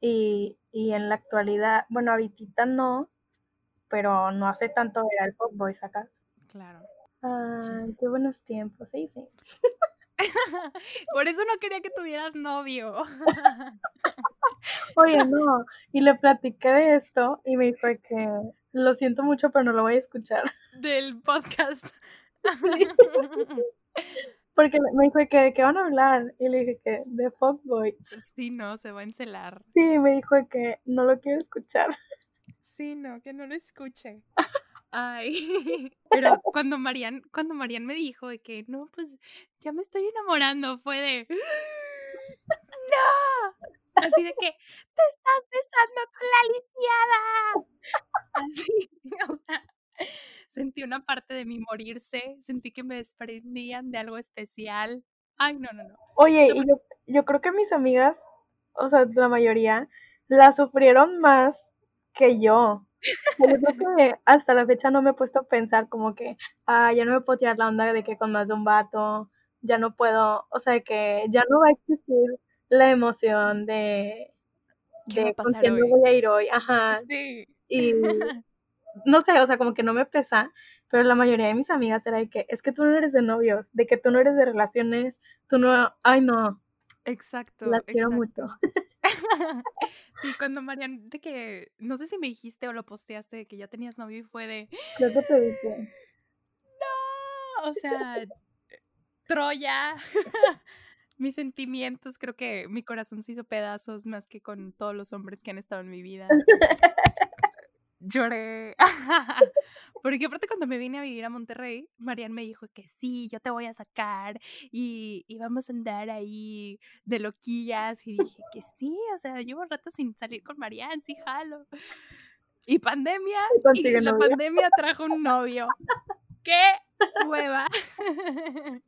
y, y en la actualidad, bueno, ahorita no, pero no hace tanto era el fuckboy, ¿sacas? Claro. Ay, qué buenos tiempos, sí, sí. Por eso no quería que tuvieras novio. Oye, no, y le platiqué de esto y me dijo que lo siento mucho, pero no lo voy a escuchar. Del podcast. Porque me dijo que de qué van a hablar y le dije que de Fuckboy. Sí, no, se va a encelar. Sí, me dijo que no lo quiero escuchar. Sí, no, que no lo escuche. Ay, pero cuando Marian, cuando Marian me dijo de que no, pues ya me estoy enamorando, fue de ¡No! Así de que te estás besando con la lisiada. Así, o sea, sentí una parte de mí morirse, sentí que me desprendían de algo especial. Ay, no, no, no. Oye, y yo, yo creo que mis amigas, o sea, la mayoría, la sufrieron más que yo. Yo creo que hasta la fecha no me he puesto a pensar como que, ah, ya no me puedo tirar la onda de que con más de un vato, ya no puedo, o sea, que ya no va a existir la emoción de, ¿Qué va de con pasar quién me voy a ir hoy, ajá, Sí. y no sé, o sea, como que no me pesa, pero la mayoría de mis amigas era de que, es que tú no eres de novios, de que tú no eres de relaciones, tú no, ay no, Exacto. las quiero exacto. mucho. Sí, cuando Marian, de que, no sé si me dijiste o lo posteaste, de que ya tenías novio y fue de, que te dije. no, o sea, Troya, mis sentimientos, creo que mi corazón se hizo pedazos más que con todos los hombres que han estado en mi vida. Lloré. Porque aparte cuando me vine a vivir a Monterrey, Marian me dijo que sí, yo te voy a sacar y, y vamos a andar ahí de loquillas. Y dije que sí, o sea, llevo rato sin salir con Marian, sí, jalo. Y pandemia, Y la novio. pandemia trajo un novio. ¡Qué hueva!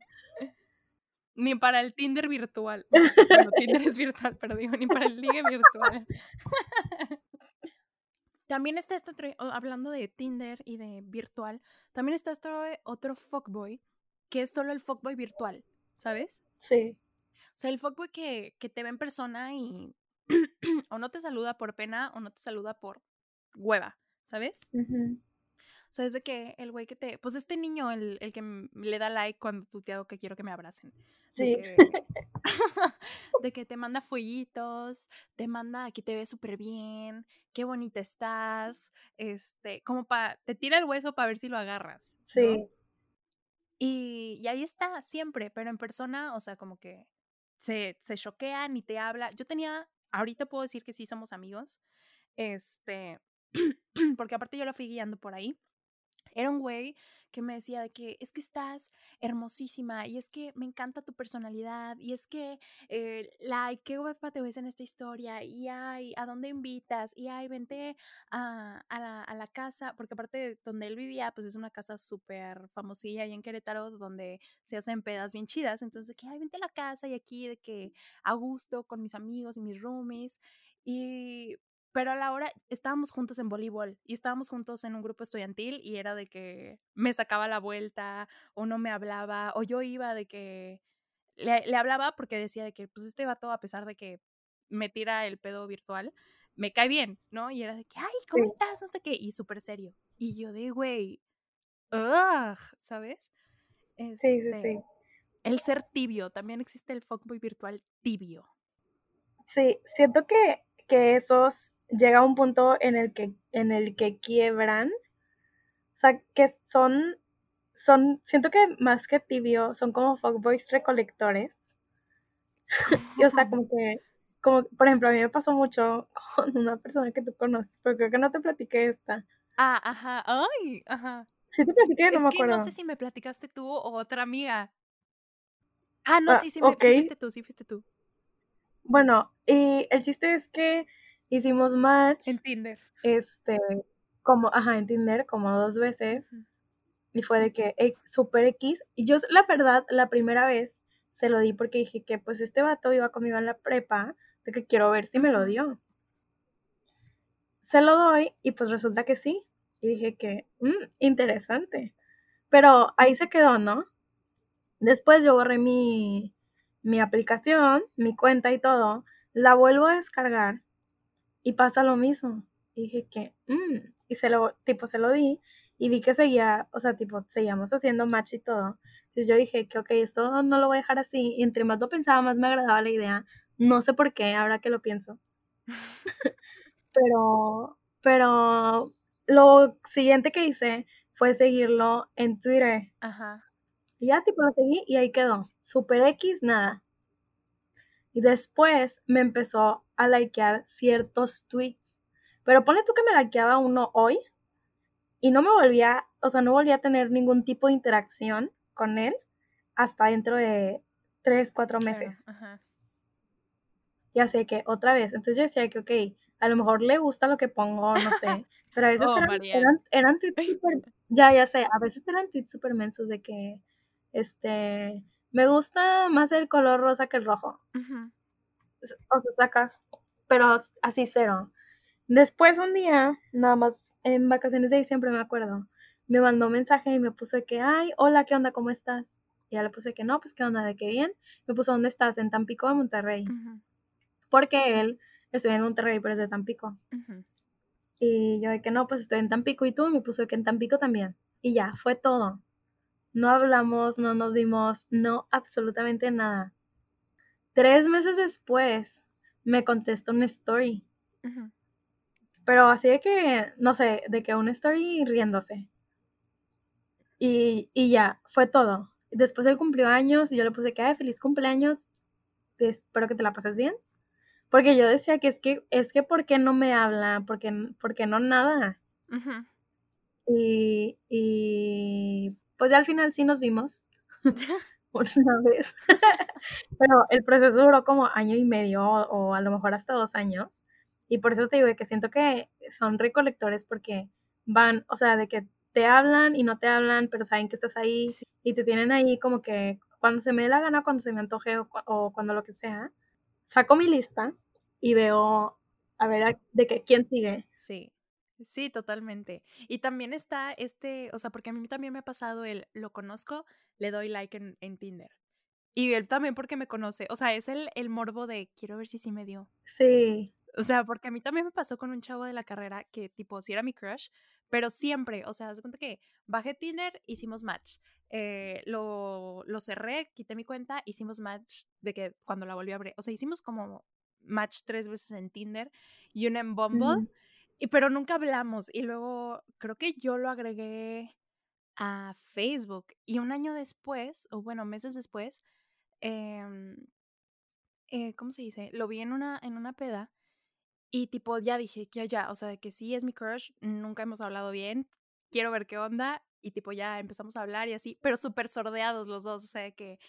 Ni para el Tinder virtual. Bueno, Tinder es virtual, pero digo, ni para el ligue virtual. También está esto, otro- hablando de Tinder y de virtual, también está esto, eh, otro fuckboy, que es solo el fuckboy virtual, ¿sabes? Sí, O sea, el fuckboy que, que te ve en persona y o no te saluda por pena o no te saluda por hueva, ¿sabes? O sea, es de que el güey que te... Pues este niño, el, el que le da like cuando tú te hago que quiero que me abracen. De sí, que, de que te manda fueguitos, te manda que te ves súper bien, qué bonita estás, este, como para... Te tira el hueso para ver si lo agarras. ¿no? sí, Y, y ahí está, siempre, pero en persona, o sea, como que se, se choquean y te habla. Yo tenía, ahorita puedo decir que sí somos amigos, este, porque aparte yo lo fui guiando por ahí. Era un güey que me decía de que es que estás hermosísima y es que me encanta tu personalidad y es que, eh, like, qué guapa te ves en esta historia y ay, ¿a dónde invitas? Y ay, vente a, a la, a la casa, porque aparte de donde él vivía, pues es una casa súper famosilla ahí en Querétaro, donde se hacen pedas bien chidas, entonces que, ay, vente a la casa y aquí de que a gusto con mis amigos y mis roomies, y... Pero a la hora estábamos juntos en voleibol y estábamos juntos en un grupo estudiantil y era de que me sacaba la vuelta o no me hablaba o yo iba de que le, le hablaba porque decía de que pues este vato a pesar de que me tira el pedo virtual, me cae bien, ¿no? Y era de que, ay, ¿cómo Sí. estás? No sé qué, y súper serio. Y yo de, güey, ugh, ¿sabes? sí, sí, Este, sí. El ser tibio, también existe el fuckboy virtual tibio. Sí, siento que, que esos llega a un punto en el que, en el que quiebran. O sea, que son, son, siento que más que tibio, son como fuckboys recolectores. Y, o sea, como que, como, por ejemplo, a mí me pasó mucho con una persona que tú conoces, pero creo que no te platiqué esta. Ah, ajá, ay, ajá. Sí te platiqué, no es me que acuerdo. no sé si me platicaste tú o otra amiga. Ah, no, Ah, sí, sí, me, sí fuiste tú, sí fuiste tú. Bueno, y el chiste es que hicimos match, En Tinder. este, como, ajá, en Tinder, como dos veces. Y fue de que eh, super X. Y yo, la verdad, la primera vez se lo di porque dije que pues este vato iba conmigo en la prepa, de que quiero ver si me lo dio. Se lo doy y pues resulta que sí. Y dije que, "Mm, interesante. Pero ahí se quedó, ¿no? Después yo borré mi, mi aplicación, mi cuenta y todo, la vuelvo a descargar y pasa lo mismo. Y dije que, "Mm", y se lo, tipo, se lo di y vi que seguía, o sea, tipo, seguíamos haciendo match y todo. Entonces yo dije que, ok, esto no lo voy a dejar así. Y entre más lo pensaba, más me agradaba la idea. No sé por qué, ahora que lo pienso. Pero, pero lo siguiente que hice fue seguirlo en Twitter. Ajá. Y ya, tipo, lo seguí y ahí quedó. Super X, nada. Y después me empezó a likear ciertos tweets. Pero ponle tú que me likeaba uno hoy y no me volvía, o sea, no volvía a tener ningún tipo de interacción con él hasta dentro de tres, cuatro meses. Ya sé que otra vez. Entonces yo decía que, ok, a lo mejor le gusta lo que pongo, no sé. Pero a veces Oh, eran, eran, eran tweets súper, ya, ya sé, a veces eran tweets súper mensos de que, este, me gusta más el color rosa que el rojo. Ujú. O sea, sacas, pero así cero. Después un día, nada más en vacaciones de diciembre me acuerdo, me mandó un mensaje y me puso que, ay, hola, ¿qué onda? ¿Cómo estás? Y ya le puse que no, pues qué onda, de qué bien. Me puso, ¿dónde estás? En Tampico o Monterrey. Porque él estoy en Monterrey, pero es de Tampico. Y yo de que no, pues estoy en Tampico y tú, y me puso que en Tampico también. Y ya, fue todo. No hablamos, no nos vimos, no absolutamente nada. Tres meses después me contestó una story. Pero así de que, no sé, de que una story riéndose. Y, y ya, fue todo. Después él cumplió años y yo le puse que, ay, feliz cumpleaños. Espero que te la pases bien. Porque yo decía que es que, es que, ¿por qué no me habla? ¿Por qué, por qué no nada? Y, y pues ya al final sí nos vimos una vez. Pero el proceso duró como año y medio o, a lo mejor hasta dos años. Y por eso te digo que siento que son recolectores porque van, o sea, de que te hablan y no te hablan, pero saben que estás ahí Sí. y te tienen ahí como que cuando se me dé la gana, cuando se me antoje o, o cuando lo que sea, saco mi lista y veo a ver a- de que quién sigue. Sí, sí, totalmente. Y también está este, o sea, porque a mí también me ha pasado el, lo conozco, le doy like en, en Tinder. Y él también porque me conoce, o sea, es el, el morbo de quiero ver si sí me dio. Sí, O sea, porque a mí también me pasó con un chavo de la carrera que tipo sí era mi crush, pero siempre, o sea, haz cuenta que bajé Tinder, hicimos match. Eh, lo, lo cerré, quité mi cuenta, hicimos match de que cuando la volví a abrir. O sea, hicimos como match tres veces en Tinder y una en Bumble. Ujú. Y, pero nunca hablamos. Y luego creo que yo lo agregué a Facebook. Y un año después, o bueno, meses después, em, eh, ¿cómo se dice? Lo vi en una, en una peda. Y tipo, ya dije, ya, ya, o sea, de que sí es mi crush, nunca hemos hablado bien, quiero ver qué onda. Y tipo, ya empezamos a hablar y así, pero súper sordeados los dos, o sea, de que,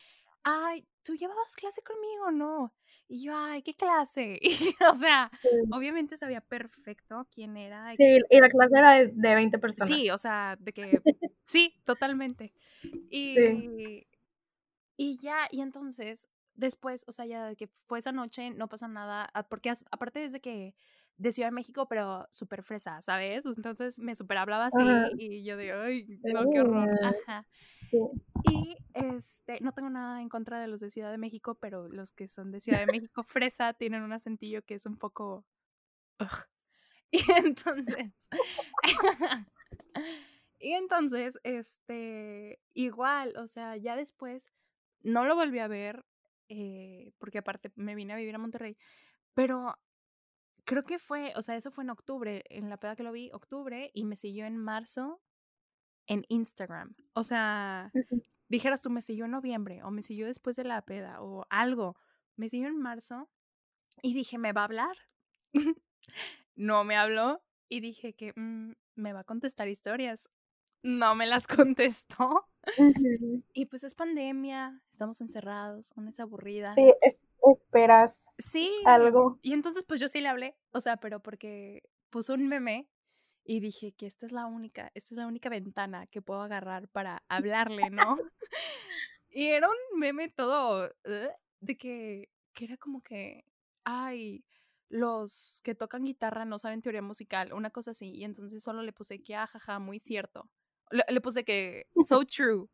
ay, ¿tú llevabas clase conmigo no? Y yo, ay, ¿qué clase? Y, o sea, Sí. obviamente sabía perfecto quién era. y Sí, y la clase era de, de 20 personas. Sí, o sea, de que sí, totalmente. Y, y ya, y entonces, después, o sea, ya de que fue esa noche, no pasa nada, ah, porque aparte es de que de Ciudad de México, pero súper fresa, ¿sabes? Entonces me súper hablaba así Ajá. y yo de, ay, no, qué horror. Ajá. sí. Y este, no tengo nada en contra de los de Ciudad de México, pero los que son de Ciudad de México fresa tienen un acentillo que es un poco... ugh. Y entonces... y entonces, este, igual, o sea, ya después no lo volví a ver, eh, porque aparte me vine a vivir a Monterrey, pero creo que fue, o sea, eso fue en octubre, en la peda que lo vi, octubre, y me siguió en marzo en Instagram. O sea, dijeras tú, me siguió en noviembre o me siguió después de la peda o algo. Me siguió en marzo y dije, ¿me va a hablar? no me habló y dije que "Mm, me va a contestar historias. No me las contestó. Y pues es pandemia, estamos encerrados, una es aburrida. Sí, es- esperas Sí. algo. Y entonces pues yo sí le hablé, o sea, pero porque puso un meme y dije que esta es la única, esta es la única ventana que puedo agarrar para hablarle, ¿no? y era un meme todo "Ugh", de que, que era como que, ay, los que tocan guitarra no saben teoría musical, una cosa así. Y entonces solo le puse que, ajaja, muy cierto. Le, le puse que, so true.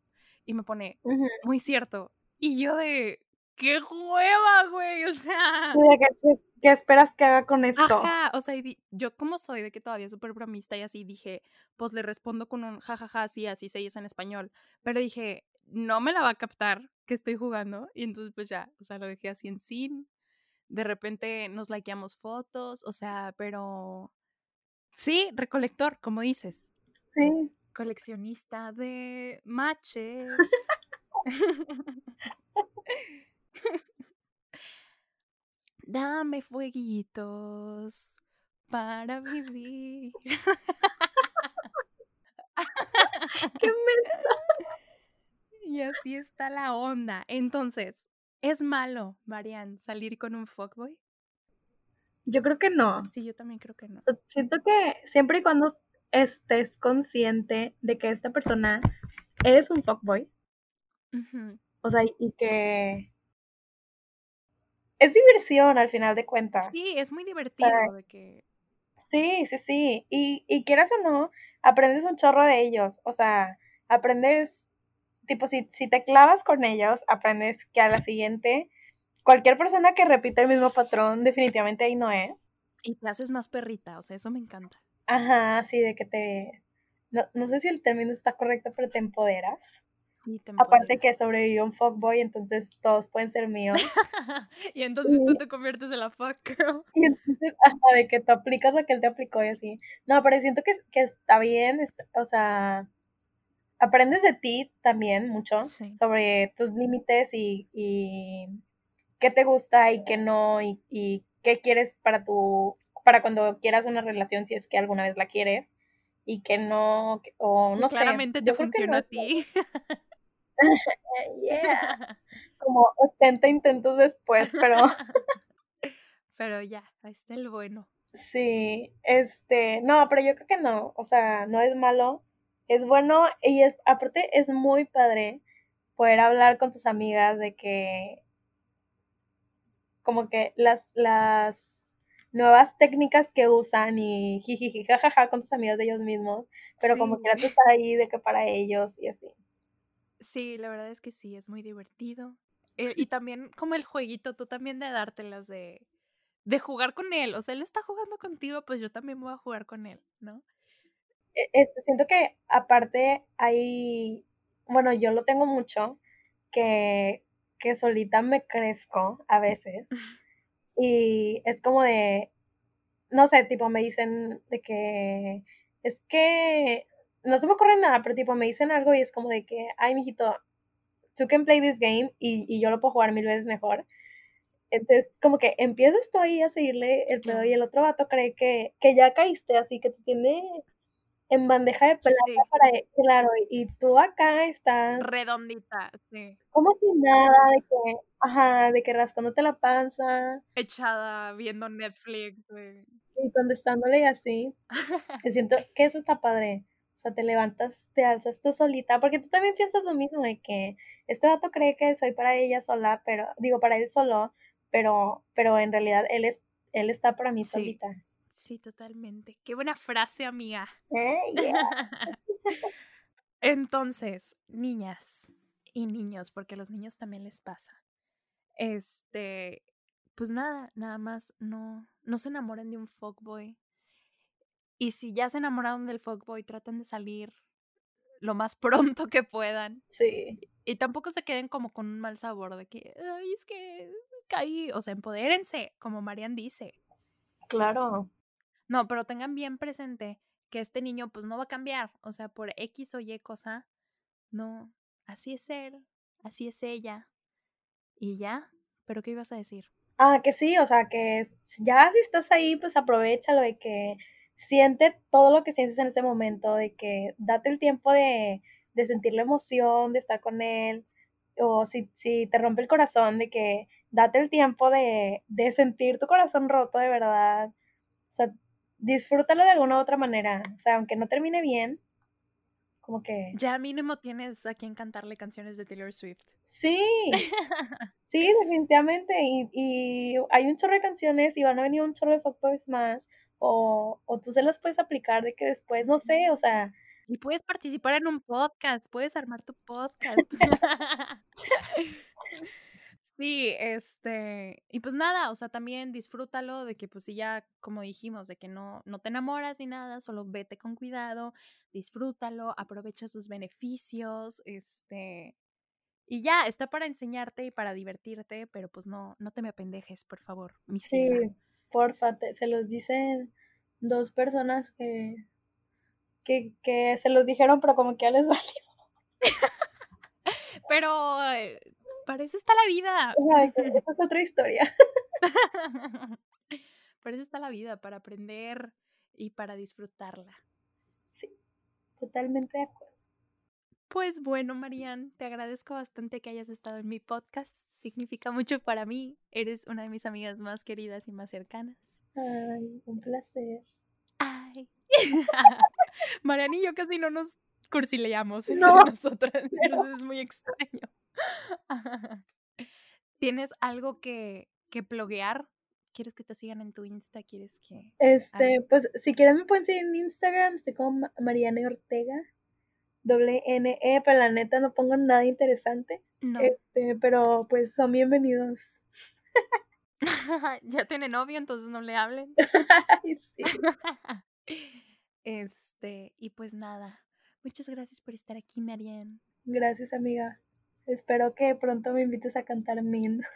Y me pone, muy cierto. Y yo de, qué hueva, güey, o sea. ¿Qué, qué esperas que haga con esto? Ajá, o sea, y yo como soy de que todavía súper bromista y así dije, pues le respondo con un jajaja, así, así se dice en español. Pero dije, no me la va a captar que estoy jugando. Y entonces pues ya, o sea, lo dejé así en sin. De repente nos likeamos fotos, o sea, pero... Sí, recolector, como dices. Sí. Coleccionista de matches. Dame fueguitos para vivir. ¡Qué Y así está la onda. Entonces, ¿es malo, Marian, salir con un fuckboy? Yo creo que no. Sí, yo también creo que no. Siento que siempre y cuando estés consciente de que esta persona es un fuckboy, o sea, y que es diversión al final de cuentas. Sí, es muy divertido de que... Sí, sí, sí. Y, y quieras o no, aprendes un chorro de ellos. O sea, aprendes, tipo, si, si te clavas con ellos, aprendes que a la siguiente, cualquier persona que repite el mismo patrón, definitivamente ahí no es. Y te haces más perrita, o sea, eso me encanta. Ajá, sí, de que te... No, no sé si el término está correcto, pero te empoderas. Aparte que sobrevivió un fuckboy, entonces todos pueden ser míos. y entonces tú te conviertes en la fuck girl. Y entonces, hasta de que tú aplicas lo que él te aplicó y así. No, pero siento que, que está bien, o sea, aprendes de ti también mucho sobre tus límites y, y, qué te gusta y qué no y, y qué quieres para tu para cuando quieras una relación si es que alguna vez la quieres y que no o no claramente te funciona a ti yeah. Como 80 intentos después, pero. pero ya, ahí está el bueno. Sí, este, no, pero yo creo que no, o sea, no es malo, es bueno y es, aparte es muy padre poder hablar con tus amigas de que, como que las, las nuevas técnicas que usan y jajaja con tus amigos de ellos mismos, pero como que tú estás ahí de que para ellos y así. Sí, la verdad es que sí, es muy divertido. Eh, y también como el jueguito, tú también de dártelas de, de jugar con él. O sea, él está jugando contigo, pues yo también voy a jugar con él, ¿no? E, este, siento que aparte hay, bueno, yo lo tengo mucho, que, que solita me crezco a veces. Y es como de, no sé, tipo me dicen de que es que no se me ocurre nada, pero tipo me dicen algo y es como de que, ay, mijito, tú can play this game y, y yo lo puedo jugar mil veces mejor. Entonces, como que empiezas tú ahí a seguirle el pedo y el otro vato cree que, que ya caíste, así que te tiene en bandeja de plata para, claro, y tú acá estás redondita, sí. Como si nada, de que, ajá, de que rascándote la panza. Echada, viendo Netflix, Y contestándole así. siento que eso está padre. O sea, te levantas, te alzas tú solita, porque tú también piensas lo mismo, de que este dato cree que soy para ella sola, pero, digo, para él solo, pero, pero en realidad él es, él está para mí solita. Sí, totalmente. Qué buena frase, amiga. Eh, Entonces, niñas y niños, porque a los niños también les pasa. Este, pues nada, nada más no, no se enamoren de un fuckboy, y si ya se enamoraron del fuckboy, traten de salir lo más pronto que puedan. Sí. Y tampoco se queden como con un mal sabor de que, ay, es que caí. O sea, empodérense, como Marian dice. Claro. No, pero tengan bien presente que este niño pues no va a cambiar. O sea, por X o Y cosa, no, así es él, así es ella. Y ya, pero ¿qué ibas a decir? Ah, que sí, o sea, que ya si estás ahí, pues aprovechalo de que siente todo lo que sientes en ese momento, de que date el tiempo de, de sentir la emoción, de estar con él, o si, si te rompe el corazón, de que date el tiempo de, de sentir tu corazón roto de verdad. O sea, disfrútalo de alguna u otra manera. O sea, aunque no termine bien, como que... Ya mínimo tienes a quien cantarle canciones de Taylor Swift. Sí, sí, definitivamente. Y, y hay un chorro de canciones y van a venir un chorro de fuckboys más o, o tú se los puedes aplicar de que después, no sé, o sea... Y puedes participar en un podcast, puedes armar tu podcast. sí, este, y pues nada, o sea, también disfrútalo de que pues si ya, como dijimos, de que no, no te enamoras ni nada, solo vete con cuidado, disfrútalo, aprovecha sus beneficios, este, y ya, está para enseñarte y para divertirte, pero pues no, no te me apendejes, por favor, mi Sí, porfa, se los dicen dos personas que, que, que se los dijeron, pero como que ya les valió. pero eh, para eso está la vida. esa es otra historia. Por eso está la vida, para aprender y para disfrutarla. Sí, totalmente de acuerdo. Pues bueno, Marian, te agradezco bastante que hayas estado en mi podcast. Significa mucho para mí. Eres una de mis amigas más queridas y más cercanas. Ay, un placer. Ay. Marian y yo casi no nos cursileamos entre nosotras. Eso es muy extraño. ¿Tienes algo que, que bloguear? ¿Quieres que te sigan en tu Insta? ¿Quieres que...? Este, pues, si quieren me pueden seguir en Instagram. Estoy como Mariana Ortega doble N E, pero la neta no pongo nada interesante. No. Este, pero pues son bienvenidos. ya tiene novio, entonces no le hablen. este, y pues nada. Muchas gracias por estar aquí, Marianne. Gracias, amiga. Espero que pronto me invites a cantar Min.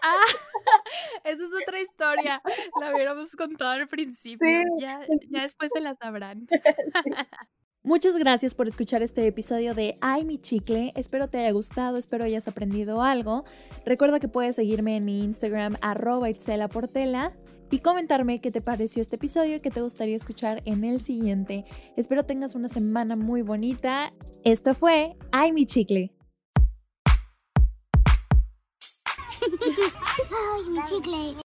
Ah, esa es otra historia. La hubiéramos contado al principio. Ya, ya después se la sabrán. Muchas gracias por escuchar este episodio de Ay mi chicle. Espero te haya gustado, espero hayas aprendido algo. Recuerda que puedes seguirme en mi Instagram arroba Portela y comentarme qué te pareció este episodio y qué te gustaría escuchar en el siguiente. Espero tengas una semana muy bonita. Esto fue Ay mi chicle. Ay mi chicle.